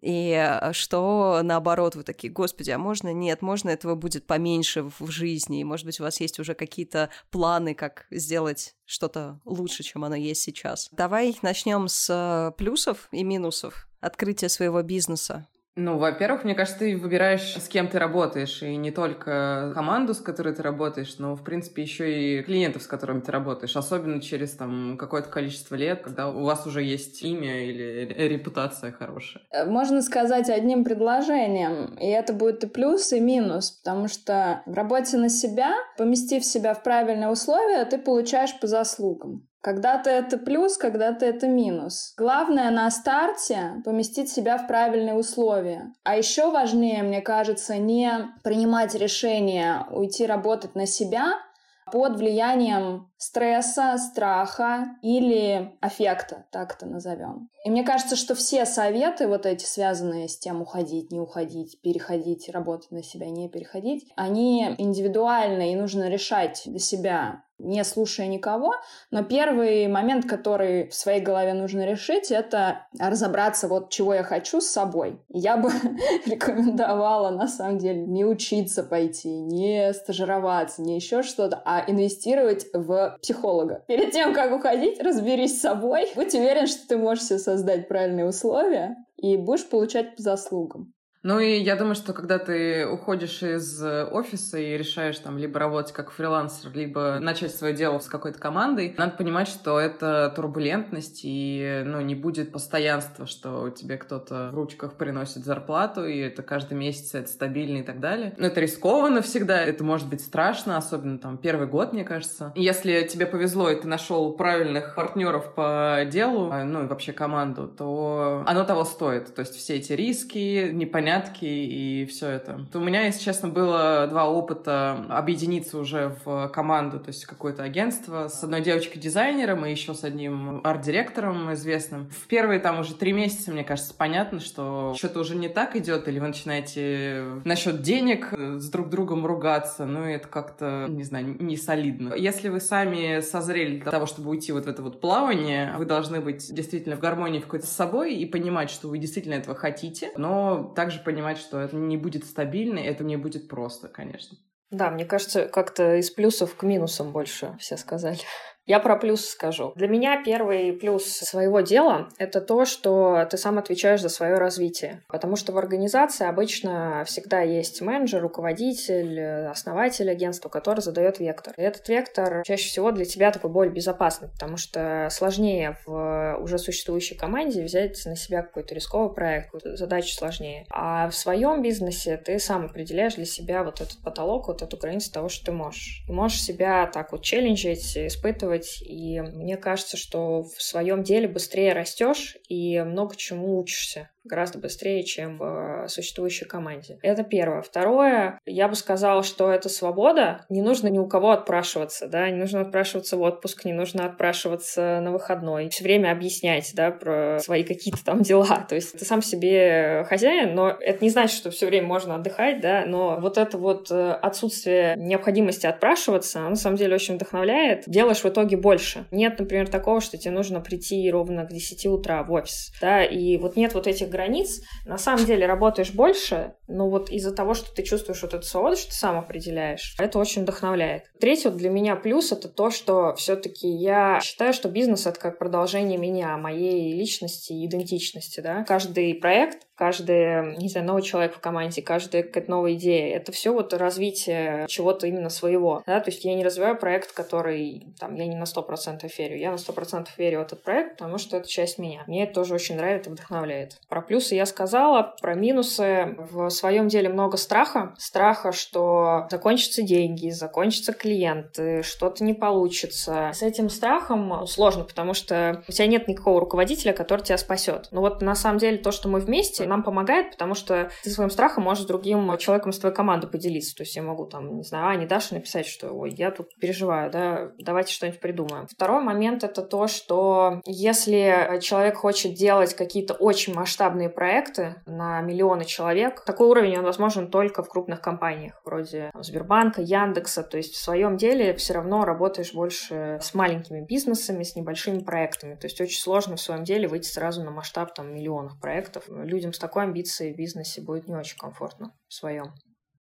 И что наоборот вы такие, господи, а можно? Нет, можно этого будет поменьше в жизни. И, может быть, у вас есть уже какие-то планы, как сделать что-то лучше, чем оно есть сейчас. Давай начнем с э, плюсов и минусов открытия своего бизнеса. Ну, во-первых, мне кажется, ты выбираешь, с кем ты работаешь, и не только команду, с которой ты работаешь, но, в принципе, еще и клиентов, с которыми ты работаешь, особенно через там какое-то количество лет, когда у вас уже есть имя или репутация хорошая. Э, можно сказать одним предложением, и это будет и плюс, и минус, потому что в работе на себя, поместив себя в правильные условия, ты получаешь по заслугам. Когда-то это плюс, когда-то это минус. Главное на старте поместить себя в правильные условия. А еще важнее, мне кажется, не принимать решение уйти работать на себя под влиянием стресса, страха или аффекта, так это назовем. И мне кажется, что все советы, вот эти связанные с тем уходить, не уходить, переходить, работать на себя, не переходить, они индивидуальны и нужно решать для себя не слушая никого. Но первый момент, который в своей голове нужно решить, это разобраться, вот чего я хочу с собой. Я бы <laughs> рекомендовала, на самом деле, не учиться пойти, не стажироваться, не еще что-то, а инвестировать в психолога. Перед тем, как уходить, разберись с собой. Будь уверен, что ты можешь себе создать правильные условия и будешь получать по заслугам. Ну и я думаю, что когда ты уходишь из офиса и решаешь там либо работать как фрилансер, либо начать свое дело с какой-то командой, надо понимать, что это турбулентность и ну, не будет постоянства, что тебе кто-то в ручках приносит зарплату, и это каждый месяц, это стабильно и так далее. Но это рискованно всегда, это может быть страшно, особенно там первый год, мне кажется. Если тебе повезло, и ты нашел правильных партнеров по делу, а, ну и вообще команду, то оно того стоит. То есть все эти риски, непонятно непонятки и все это. У меня, если честно, было два опыта объединиться уже в команду, то есть какое-то агентство с одной девочкой-дизайнером и еще с одним арт-директором известным. В первые там уже три месяца, мне кажется, понятно, что что-то уже не так идет, или вы начинаете насчет денег с друг другом ругаться, ну это как-то, не знаю, не солидно. Если вы сами созрели для того, чтобы уйти вот в это вот плавание, вы должны быть действительно в гармонии какой-то с собой и понимать, что вы действительно этого хотите, но также понимать, что это не будет стабильно, и это не будет просто, конечно. Да, мне кажется, как-то из плюсов к минусам больше все сказали. Я про плюс скажу. Для меня первый плюс своего дела — это то, что ты сам отвечаешь за свое развитие. Потому что в организации обычно всегда есть менеджер, руководитель, основатель агентства, который задает вектор. И этот вектор чаще всего для тебя такой более безопасный, потому что сложнее в уже существующей команде взять на себя какой-то рисковый проект, задачу сложнее. А в своем бизнесе ты сам определяешь для себя вот этот потолок, вот эту границу того, что ты можешь. Ты можешь себя так вот челленджить, испытывать исследовать, и мне кажется, что в своем деле быстрее растешь и много чему учишься гораздо быстрее, чем в существующей команде. Это первое. Второе, я бы сказала, что это свобода. Не нужно ни у кого отпрашиваться, да, не нужно отпрашиваться в отпуск, не нужно отпрашиваться на выходной. Все время объяснять, да, про свои какие-то там дела. То есть ты сам себе хозяин, но это не значит, что все время можно отдыхать, да, но вот это вот э, отсутствие необходимости отпрашиваться, оно на самом деле очень вдохновляет. Делаешь в итоге больше. Нет, например, такого, что тебе нужно прийти ровно к 10 утра в офис, да, и вот нет вот этих границ, на самом деле работаешь больше, но вот из-за того, что ты чувствуешь вот эту свободу, что ты сам определяешь, это очень вдохновляет. Третий вот для меня плюс — это то, что все-таки я считаю, что бизнес — это как продолжение меня, моей личности, идентичности, да. Каждый проект каждый, не знаю, новый человек в команде, каждая какая-то новая идея. Это все вот развитие чего-то именно своего. Да? То есть я не развиваю проект, который, там, я не на 100% верю. Я на 100% верю в этот проект, потому что это часть меня. Мне это тоже очень нравится и вдохновляет. Про плюсы я сказала, про минусы. В своем деле много страха. Страха, что закончатся деньги, закончатся клиенты, что-то не получится. С этим страхом сложно, потому что у тебя нет никакого руководителя, который тебя спасет. Но вот на самом деле то, что мы вместе, нам помогает, потому что ты своим страхом можешь другим человеком с твоей команды поделиться. То есть я могу там, не знаю, а, не написать, что ой, я тут переживаю, да, давайте что-нибудь придумаем. Второй момент — это то, что если человек хочет делать какие-то очень масштабные проекты на миллионы человек, такой уровень он возможен только в крупных компаниях, вроде Сбербанка, Яндекса. То есть в своем деле все равно работаешь больше с маленькими бизнесами, с небольшими проектами. То есть очень сложно в своем деле выйти сразу на масштаб там миллионов проектов. Людям с такой амбицией в бизнесе будет не очень комфортно в своем.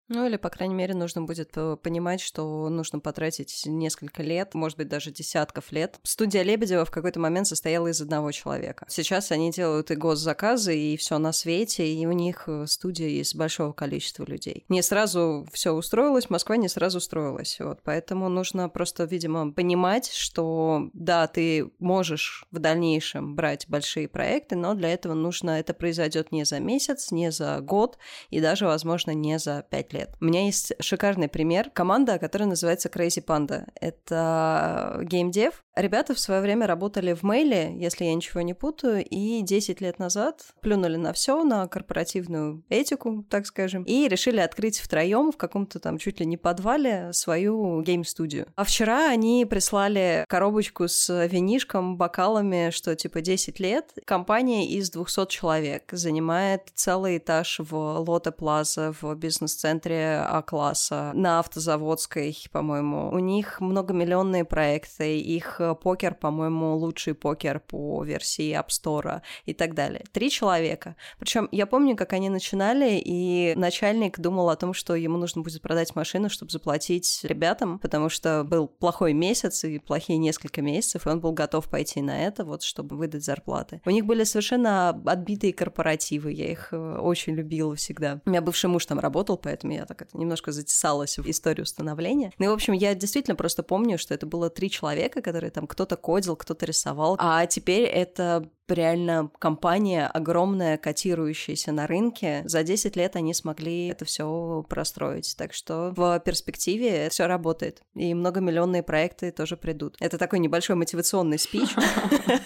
Ну или, по крайней мере, нужно будет понимать, что нужно потратить несколько лет, может быть, даже десятков лет. Студия Лебедева в какой-то момент состояла из одного человека. Сейчас они делают и госзаказы, и все на свете, и у них э, студия из большого количества людей. Не сразу все устроилось, Москва не сразу устроилась. Вот, поэтому нужно просто, видимо, понимать, что да, ты можешь в дальнейшем брать большие проекты, но для этого нужно, это произойдет не за месяц, не за год, и даже, возможно, не за пять лет лет. У меня есть шикарный пример. Команда, которая называется Crazy Panda. Это геймдев. Ребята в свое время работали в Мейле, если я ничего не путаю, и 10 лет назад плюнули на все, на корпоративную этику, так скажем, и решили открыть втроем в каком-то там чуть ли не подвале свою гейм-студию. А вчера они прислали коробочку с винишком, бокалами, что типа 10 лет. Компания из 200 человек занимает целый этаж в Лоте Плаза, в бизнес-центре центре А-класса, на автозаводской, по-моему. У них многомиллионные проекты, их э, покер, по-моему, лучший покер по версии App Store и так далее. Три человека. Причем я помню, как они начинали, и начальник думал о том, что ему нужно будет продать машину, чтобы заплатить ребятам, потому что был плохой месяц и плохие несколько месяцев, и он был готов пойти на это, вот, чтобы выдать зарплаты. У них были совершенно отбитые корпоративы, я их э, очень любила всегда. У меня бывший муж там работал, поэтому я так это немножко затесалась в историю становления. Ну и, в общем, я действительно просто помню, что это было три человека, которые там кто-то кодил, кто-то рисовал, а теперь это реально компания огромная, котирующаяся на рынке. За 10 лет они смогли это все простроить. Так что в перспективе все работает. И многомиллионные проекты тоже придут. Это такой небольшой мотивационный спич.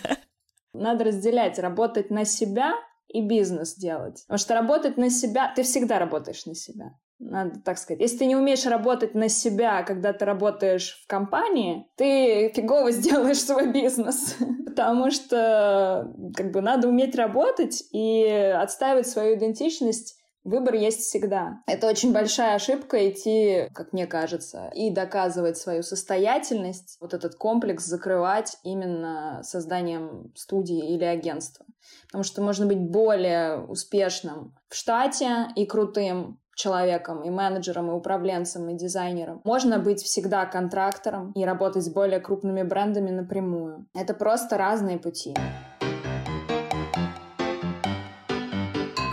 <laughs> Надо разделять, работать на себя и бизнес делать. Потому что работать на себя, ты всегда работаешь на себя надо так сказать. Если ты не умеешь работать на себя, когда ты работаешь в компании, ты фигово <laughs> сделаешь свой бизнес. <laughs> Потому что как бы надо уметь работать и отстаивать свою идентичность Выбор есть всегда. Это очень большая ошибка идти, как мне кажется, и доказывать свою состоятельность, вот этот комплекс закрывать именно созданием студии или агентства. Потому что можно быть более успешным в штате и крутым человеком, и менеджером, и управленцем, и дизайнером. Можно быть всегда контрактором и работать с более крупными брендами напрямую. Это просто разные пути.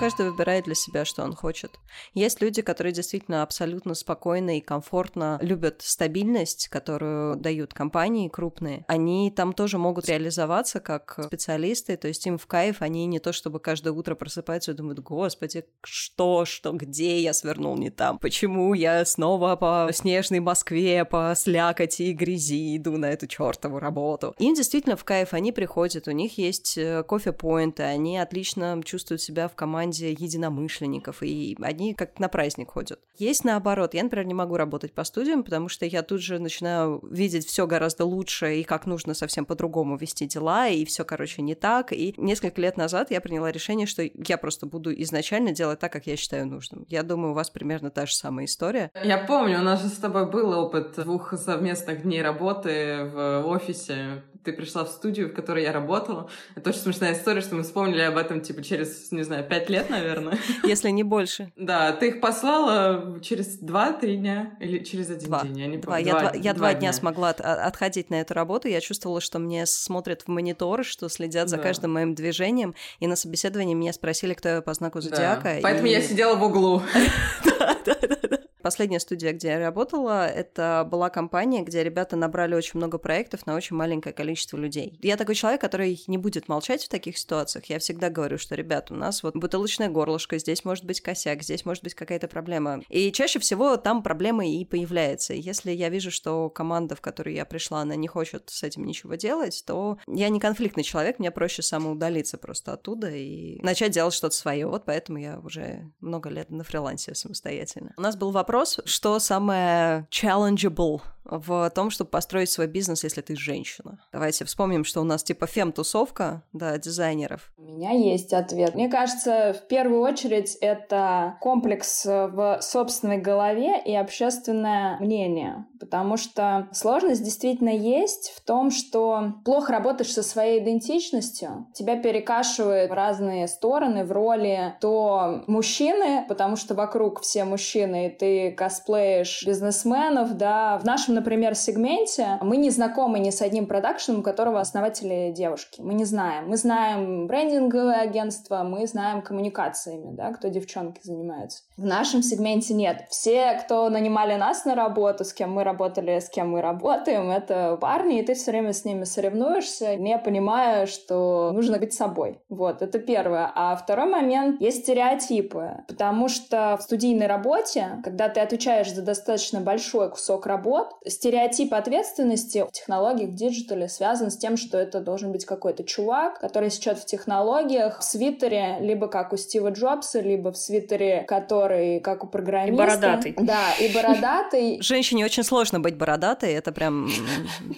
Каждый выбирает для себя, что он хочет. Есть люди, которые действительно абсолютно спокойно и комфортно любят стабильность, которую дают компании крупные. Они там тоже могут реализоваться как специалисты, то есть им в кайф, они не то чтобы каждое утро просыпаются и думают, господи, что, что, где я свернул не там? Почему я снова по снежной Москве, по слякоти и грязи иду на эту чертову работу? Им действительно в кайф, они приходят, у них есть э, кофе-поинты, они отлично чувствуют себя в команде команде единомышленников, и они как на праздник ходят. Есть наоборот. Я, например, не могу работать по студиям, потому что я тут же начинаю видеть все гораздо лучше, и как нужно совсем по-другому вести дела, и все, короче, не так. И несколько лет назад я приняла решение, что я просто буду изначально делать так, как я считаю нужным. Я думаю, у вас примерно та же самая история. Я помню, у нас же с тобой был опыт двух совместных дней работы в офисе. Ты пришла в студию, в которой я работала. Это очень смешная история, что мы вспомнили об этом, типа, через, не знаю, пять лет лет, наверное. <laughs> Если не больше. Да, ты их послала через два-три дня или через один два. день, я не два. помню. Я два, я два дня, дня смогла от, отходить на эту работу, я чувствовала, что мне смотрят в монитор, что следят за да. каждым моим движением, и на собеседовании меня спросили, кто я по знаку зодиака. Да. Поэтому и... я сидела в углу. <laughs> Да, да, да. Последняя студия, где я работала, это была компания, где ребята набрали очень много проектов на очень маленькое количество людей. Я такой человек, который не будет молчать в таких ситуациях. Я всегда говорю, что, ребят, у нас вот бутылочное горлышко, здесь может быть косяк, здесь может быть какая-то проблема. И чаще всего там проблема и появляется. Если я вижу, что команда, в которую я пришла, она не хочет с этим ничего делать, то я не конфликтный человек, мне проще самоудалиться просто оттуда и начать делать что-то свое. Вот поэтому я уже много лет на фрилансе самостоятельно. У нас был вопрос вопрос, что самое challengeable в том, чтобы построить свой бизнес, если ты женщина? Давайте вспомним, что у нас типа фем-тусовка, да, дизайнеров. У меня есть ответ. Мне кажется, в первую очередь это комплекс в собственной голове и общественное мнение. Потому что сложность действительно есть в том, что плохо работаешь со своей идентичностью, тебя перекашивает в разные стороны, в роли то мужчины, потому что вокруг все мужчины, и ты косплеишь бизнесменов, да. В нашем, например, сегменте мы не знакомы ни с одним продакшеном, у которого основатели девушки. Мы не знаем. Мы знаем брендинговое агентство, мы знаем коммуникациями, да, кто девчонки занимаются. В нашем сегменте нет. Все, кто нанимали нас на работу, с кем мы работали, с кем мы работаем, это парни, и ты все время с ними соревнуешься, не понимая, что нужно быть собой. Вот, это первое. А второй момент — есть стереотипы, потому что в студийной работе, когда ты отвечаешь за достаточно большой кусок работ, стереотип ответственности в технологиях, в диджитале связан с тем, что это должен быть какой-то чувак, который сейчас в технологиях, в свитере, либо как у Стива Джобса, либо в свитере, который как у программиста. И бородатый. Да, и бородатый. <laughs> Женщине очень сложно быть бородатой, это прям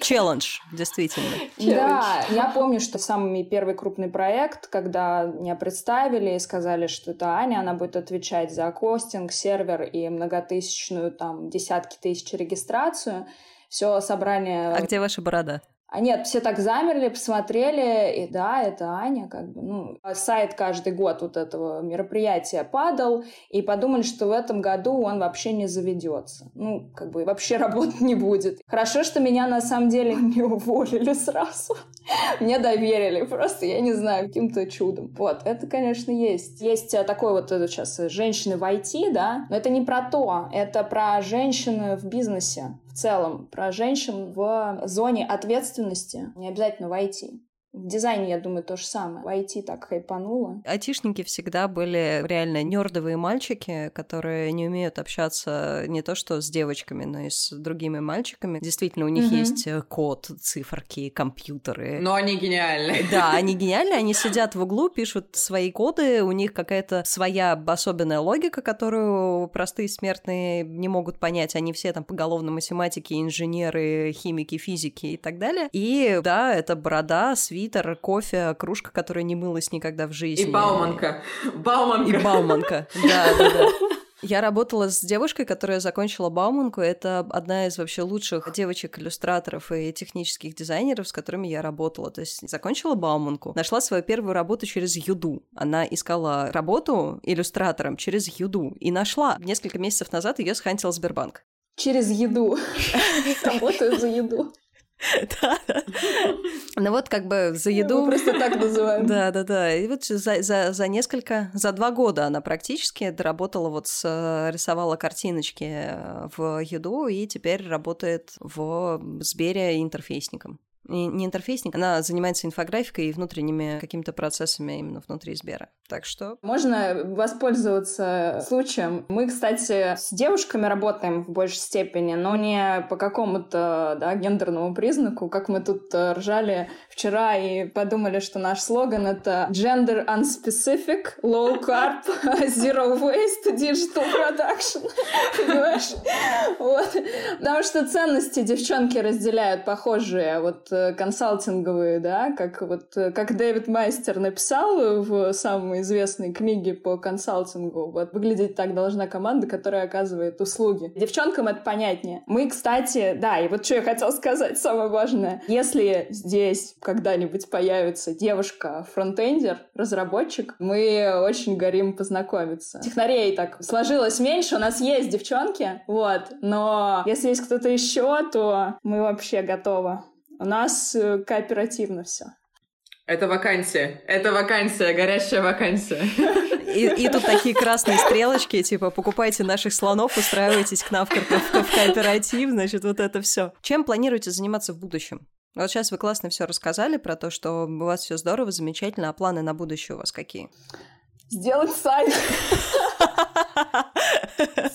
челлендж, действительно. Да, я помню, что самый первый крупный проект, когда меня представили и сказали, что это Аня, она будет отвечать за костинг, сервер и многотысячную, там, десятки тысяч регистрацию, все собрание... А где ваша борода? А нет, все так замерли, посмотрели, и да, это Аня, как бы, ну, сайт каждый год вот этого мероприятия падал, и подумали, что в этом году он вообще не заведется. Ну, как бы вообще <laughs> работать не будет. Хорошо, что меня на самом деле <laughs> не уволили сразу. Мне доверили, просто, я не знаю, каким-то чудом. Вот, это, конечно, есть. Есть э, такой вот это сейчас э, женщины в IT, да, но это не про то, это про женщины в бизнесе целом, про женщин в зоне ответственности, не обязательно в IT. В дизайне, я думаю, то же самое. В IT так хайпануло. Айтишники всегда были реально нердовые мальчики, которые не умеют общаться не то что с девочками, но и с другими мальчиками. Действительно, у них угу. есть э, код, циферки, компьютеры. Но они гениальны. Да, они <laughs> гениальны, они сидят в углу, пишут свои коды, у них какая-то своя особенная логика, которую простые смертные не могут понять. Они все там поголовно математики, инженеры, химики, физики и так далее. И да, это борода, свит свитер, кофе, кружка, которая не мылась никогда в жизни. И Бауманка. Бауманка. И Бауманка, да, да, да. Я работала с девушкой, которая закончила Бауманку. Это одна из вообще лучших девочек-иллюстраторов и технических дизайнеров, с которыми я работала. То есть закончила Бауманку, нашла свою первую работу через Юду. Она искала работу иллюстратором через Юду и нашла. Несколько месяцев назад ее схантил Сбербанк. Через еду. <laughs> Работаю за еду. Ну вот как бы за еду... Мы просто так называем. Да, да, да. И вот за, несколько, за два года она практически доработала вот с, рисовала картиночки э, в еду и теперь работает в Сбере интерфейсником не, интерфейсник, она занимается инфографикой и внутренними какими-то процессами именно внутри Сбера. Так что... Можно воспользоваться случаем. Мы, кстати, с девушками работаем в большей степени, но не по какому-то да, гендерному признаку, как мы тут э, ржали вчера и подумали, что наш слоган — это gender unspecific, low carb, <laughs> zero waste, digital production. <laughs> Понимаешь? Вот. Потому что ценности девчонки разделяют похожие. Вот консалтинговые, да, как вот э, как Дэвид Майстер написал в самой известной книге по консалтингу, вот выглядеть так должна команда, которая оказывает услуги. Девчонкам это понятнее. Мы, кстати, да, и вот что я хотела сказать, самое важное. Если здесь когда-нибудь появится девушка фронтендер, разработчик, мы очень горим познакомиться. Технарей так сложилось меньше, у нас есть девчонки, вот, но если есть кто-то еще, то мы вообще готовы. У нас э, кооперативно все. Это вакансия. Это вакансия, горящая вакансия. И, и тут такие красные стрелочки, типа, покупайте наших слонов, устраивайтесь к нам в, в, в кооператив, значит, вот это все. Чем планируете заниматься в будущем? Вот сейчас вы классно все рассказали про то, что у вас все здорово, замечательно, а планы на будущее у вас какие? Сделать сайт. <laughs>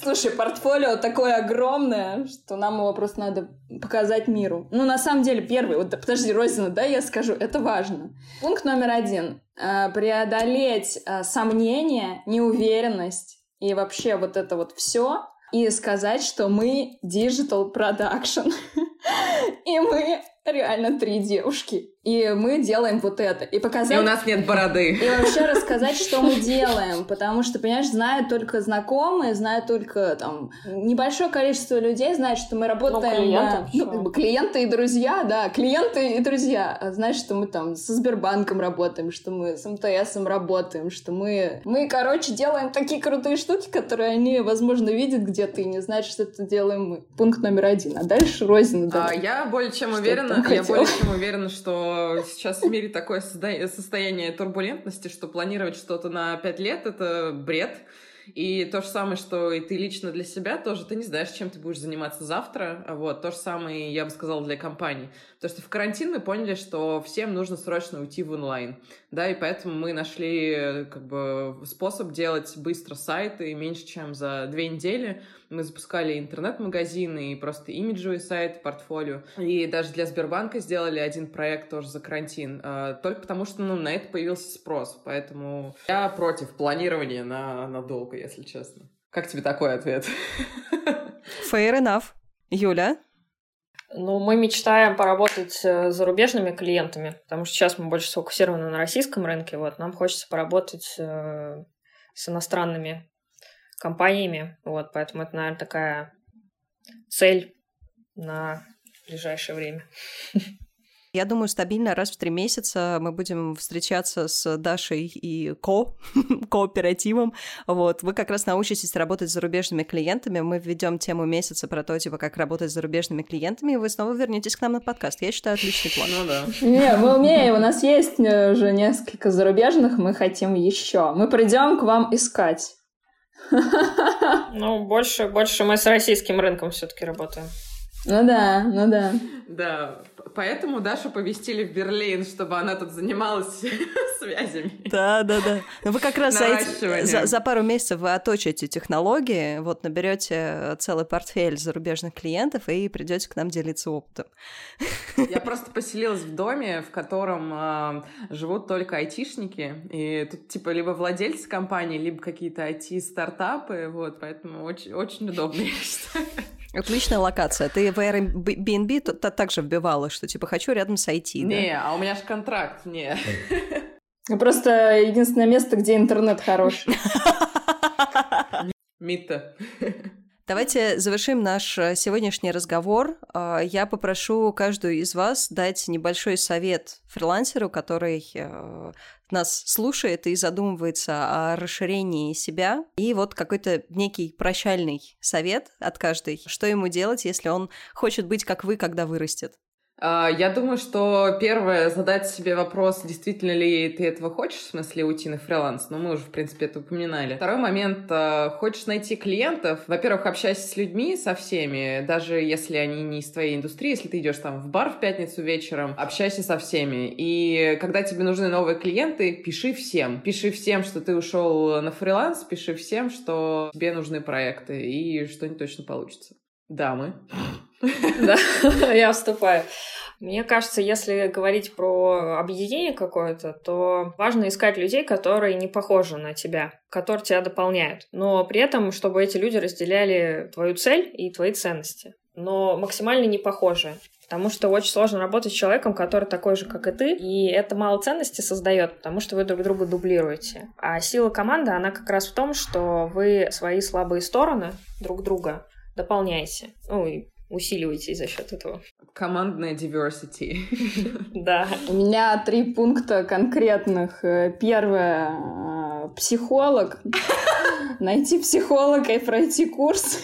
Слушай, портфолио такое огромное, что нам его просто надо показать миру. Ну, на самом деле, первый, вот подожди, Розина, да, я скажу, это важно. Пункт номер один. Э, преодолеть э, сомнения, неуверенность и вообще вот это вот все и сказать, что мы digital production. <laughs> И мы реально три девушки. И мы делаем вот это. И показать... И у нас нет бороды. И вообще рассказать, что мы делаем. Потому что, понимаешь, знают только знакомые, знают только там небольшое количество людей знает, что мы работаем... Ну, клиенты, ну, как бы, клиенты и друзья, да. Клиенты и друзья. А знаешь, что мы там со Сбербанком работаем, что мы с МТСом работаем, что мы... Мы, короче, делаем такие крутые штуки, которые они, возможно, видят где-то и не знают, что это делаем мы. Пункт номер один. А дальше Розина. А, я более чем уверена, я более чем уверена, что сейчас в мире такое состояние турбулентности, что планировать что-то на пять лет — это бред. И то же самое, что и ты лично для себя тоже, ты не знаешь, чем ты будешь заниматься завтра. Вот, то же самое, я бы сказала, для компаний. Потому что в карантин мы поняли, что всем нужно срочно уйти в онлайн. Да, и поэтому мы нашли как бы способ делать быстро сайты меньше, чем за две недели. Мы запускали интернет-магазины и просто имиджевый сайт, портфолио. И даже для Сбербанка сделали один проект тоже за карантин. А, только потому, что ну, на это появился спрос. Поэтому я против планирования на, на долго, если честно. Как тебе такой ответ? <laughs> Fair enough. Юля? Ну, мы мечтаем поработать э, с зарубежными клиентами, потому что сейчас мы больше сфокусированы на российском рынке. Вот нам хочется поработать э, с иностранными компаниями. Вот, поэтому это, наверное, такая цель на ближайшее время. <laughs> Я думаю, стабильно раз в три месяца мы будем встречаться с Дашей и ко, <laughs> кооперативом. Вот. Вы как раз научитесь работать с зарубежными клиентами. Мы введем тему месяца про то, типа, как работать с зарубежными клиентами, и вы снова вернетесь к нам на подкаст. Я считаю, отличный план. Ну да. Не, мы умеем. У нас есть э, уже несколько зарубежных, мы хотим еще. Мы придем к вам искать. <laughs> Ну, больше, больше мы с российским рынком все-таки работаем. Ну да, ну да. Да, поэтому Дашу повестили в Берлин, чтобы она тут занималась <laughs> связями. Да, да, да. Ну вы как раз за, эти, за, за пару месяцев вы оточите технологии, вот наберете целый портфель зарубежных клиентов и придете к нам делиться опытом. Я просто поселилась в доме, в котором э, живут только айтишники, и тут типа либо владельцы компании, либо какие-то IT-стартапы, вот, поэтому очень, очень удобно, я считаю. Отличная локация. Ты в Airbnb также вбивала, что типа хочу рядом с IT, Не, да? а у меня же контракт, не. Просто единственное место, где интернет хороший. Мита. Давайте завершим наш э, сегодняшний разговор. А, я попрошу каждую из вас дать небольшой совет фрилансеру, который э, нас слушает и задумывается о расширении себя. И вот какой-то некий прощальный совет от каждой, что ему делать, если он хочет быть как вы, когда вырастет. А, я думаю, что первое, задать себе вопрос, действительно ли ты этого хочешь, в смысле уйти на фриланс, но ну, мы уже, в принципе, это упоминали. Второй момент, а, хочешь найти клиентов, во-первых, общайся с людьми, со всеми, даже если они не из твоей индустрии, если ты идешь там в бар в пятницу вечером, общайся со всеми. И когда тебе нужны новые клиенты, пиши всем. Пиши всем, что ты ушел на фриланс, пиши всем, что тебе нужны проекты, и что-нибудь точно получится. Дамы. <laughs> Да, <laughs> я вступаю. Мне кажется, если говорить про объединение какое-то, то важно искать людей, которые не похожи на тебя, которые тебя дополняют. Но при этом, чтобы эти люди разделяли твою цель и твои ценности. Но максимально не похожи. Потому что очень сложно работать с человеком, который такой же, как и ты, и это мало ценности создает, потому что вы друг друга дублируете. А сила команды, она как раз в том, что вы свои слабые стороны друг друга дополняете. Ну, и усиливаете за счет этого. Командная diversity. Да. У меня три пункта конкретных. Первое — психолог. Найти психолога и пройти курс.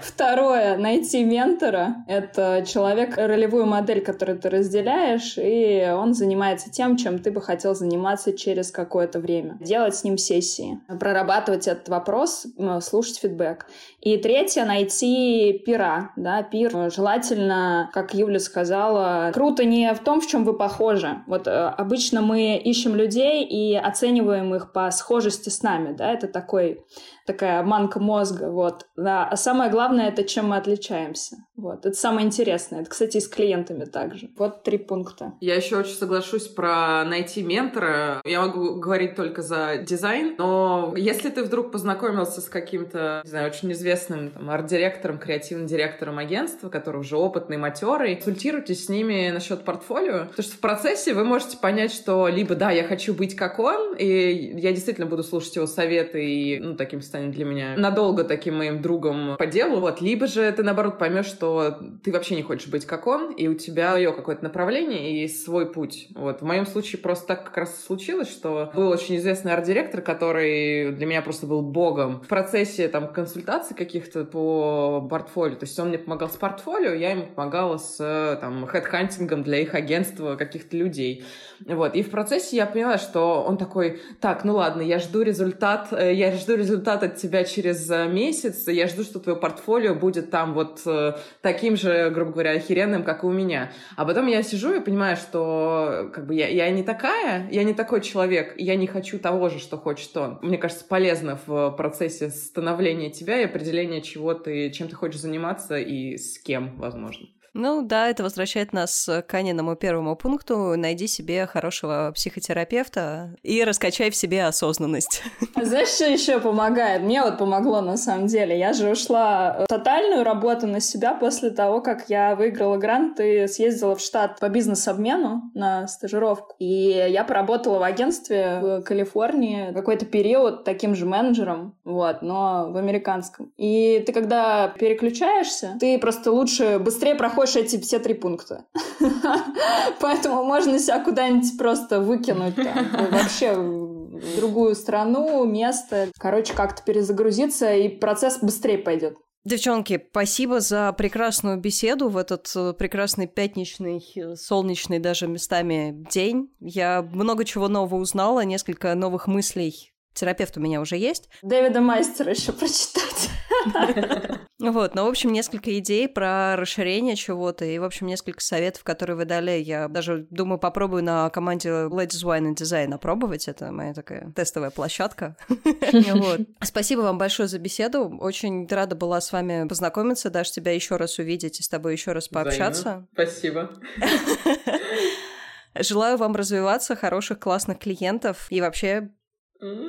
Второе — найти ментора. Это человек, ролевую модель, которую ты разделяешь, и он занимается тем, чем ты бы хотел заниматься через какое-то время. Делать с ним сессии, прорабатывать этот вопрос, слушать фидбэк. И третье — найти пира, да, пир. Желательно, как Юля сказала, круто не в том, в чем вы похожи. Вот э, обычно мы ищем людей и оцениваем их по схожести с нами, да, это такой такая обманка мозга, вот. Да. А самое главное — это чем мы отличаемся. Вот, это самое интересное. Это, кстати, и с клиентами также. Вот три пункта. Я еще очень соглашусь про найти ментора. Я могу говорить только за дизайн, но если ты вдруг познакомился с каким-то, не знаю, очень известным там, арт-директором, креативным директором агентства, который уже опытный, матерый, консультируйтесь с ними насчет портфолио, потому что в процессе вы можете понять, что либо, да, я хочу быть как он, и я действительно буду слушать его советы, и, ну, таким станет для меня надолго таким моим другом по делу, вот, либо же ты, наоборот, поймешь, что ты вообще не хочешь быть как он, и у тебя ее какое-то направление и свой путь. Вот. В моем случае просто так как раз случилось, что был очень известный арт-директор, который для меня просто был богом. В процессе там консультаций каких-то по портфолио, то есть он мне помогал с портфолио, я ему помогала с там хедхантингом для их агентства каких-то людей. Вот. И в процессе я поняла, что он такой, так, ну ладно, я жду результат, э, я жду результат от тебя через э, месяц, я жду, что твое портфолио будет там вот э, таким же, грубо говоря, охеренным, как и у меня. А потом я сижу и понимаю, что как бы я, я не такая, я не такой человек, я не хочу того же, что хочет он. Мне кажется, полезно в процессе становления тебя и определения, чего ты, чем ты хочешь заниматься и с кем, возможно. Ну да, это возвращает нас к Аниному первому пункту. Найди себе хорошего психотерапевта и раскачай в себе осознанность. <laughs> А знаешь, что еще помогает? Мне вот помогло на самом деле. Я же ушла в тотальную работу на себя после того, как я выиграла грант и съездила в штат по бизнес-обмену на стажировку. И я поработала в агентстве в Калифорнии какой-то период таким же менеджером, вот, но в американском. И ты когда переключаешься, ты просто лучше, быстрее проходишь проходишь эти все три пункта. <laughs> Поэтому можно себя куда-нибудь просто выкинуть там, вообще в другую страну, место. Короче, как-то перезагрузиться, и процесс быстрее пойдет. Девчонки, спасибо за прекрасную беседу в этот э, прекрасный пятничный, э, солнечный даже местами день. Я много чего нового узнала, несколько новых мыслей. Терапевт у меня уже есть. Дэвида Мастера еще прочитать. <laughs> Вот, ну, в общем, несколько идей про расширение чего-то и, в общем, несколько советов, которые вы дали. Я даже думаю, попробую на команде Ladies Wine and Design опробовать. Это моя такая тестовая площадка. <laughs> Спасибо вам большое за беседу. Очень рада была с вами познакомиться, даже тебя еще раз увидеть и с тобой еще раз пообщаться. Спасибо. <laughs> Желаю вам развиваться, хороших, классных клиентов и вообще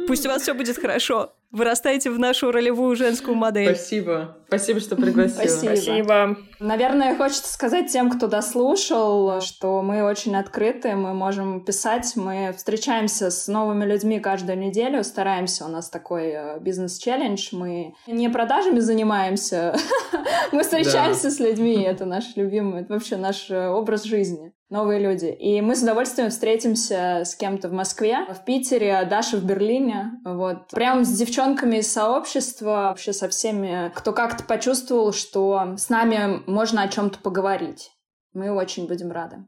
пусть у вас все будет хорошо вырастаете в нашу ролевую женскую модель. Спасибо. Спасибо, что пригласила. Спасибо. Спасибо. Наверное, хочется сказать тем, кто дослушал, что мы очень открыты, мы можем писать, мы встречаемся с новыми людьми каждую неделю, стараемся, у нас такой э, бизнес-челлендж, мы не продажами занимаемся, <laughs> мы встречаемся с людьми, это наш любимый, это вообще наш э, образ жизни новые люди. И мы с удовольствием встретимся с кем-то в Москве, в Питере, Даша в Берлине. Вот. Прям с девчонками из сообщества, вообще со всеми, кто как-то почувствовал, что с нами можно о чем-то поговорить. Мы очень будем рады.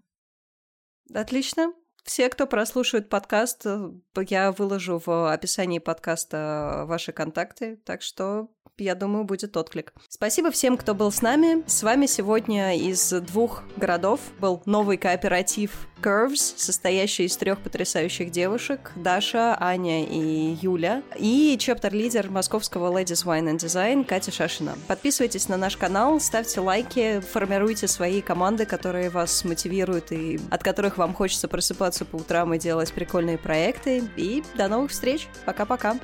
Отлично. Все, кто прослушивает подкаст, я выложу в описании подкаста ваши контакты, так что я думаю, будет отклик. Спасибо всем, кто был с нами. С вами сегодня из двух городов был новый кооператив Curves, состоящий из трех потрясающих девушек, Даша, Аня и Юля, и чептер-лидер московского Ladies Wine and Design Катя Шашина. Подписывайтесь на наш канал, ставьте лайки, формируйте свои команды, которые вас мотивируют и от которых вам хочется просыпаться по утрам и делать прикольные проекты. И до новых встреч. Пока-пока.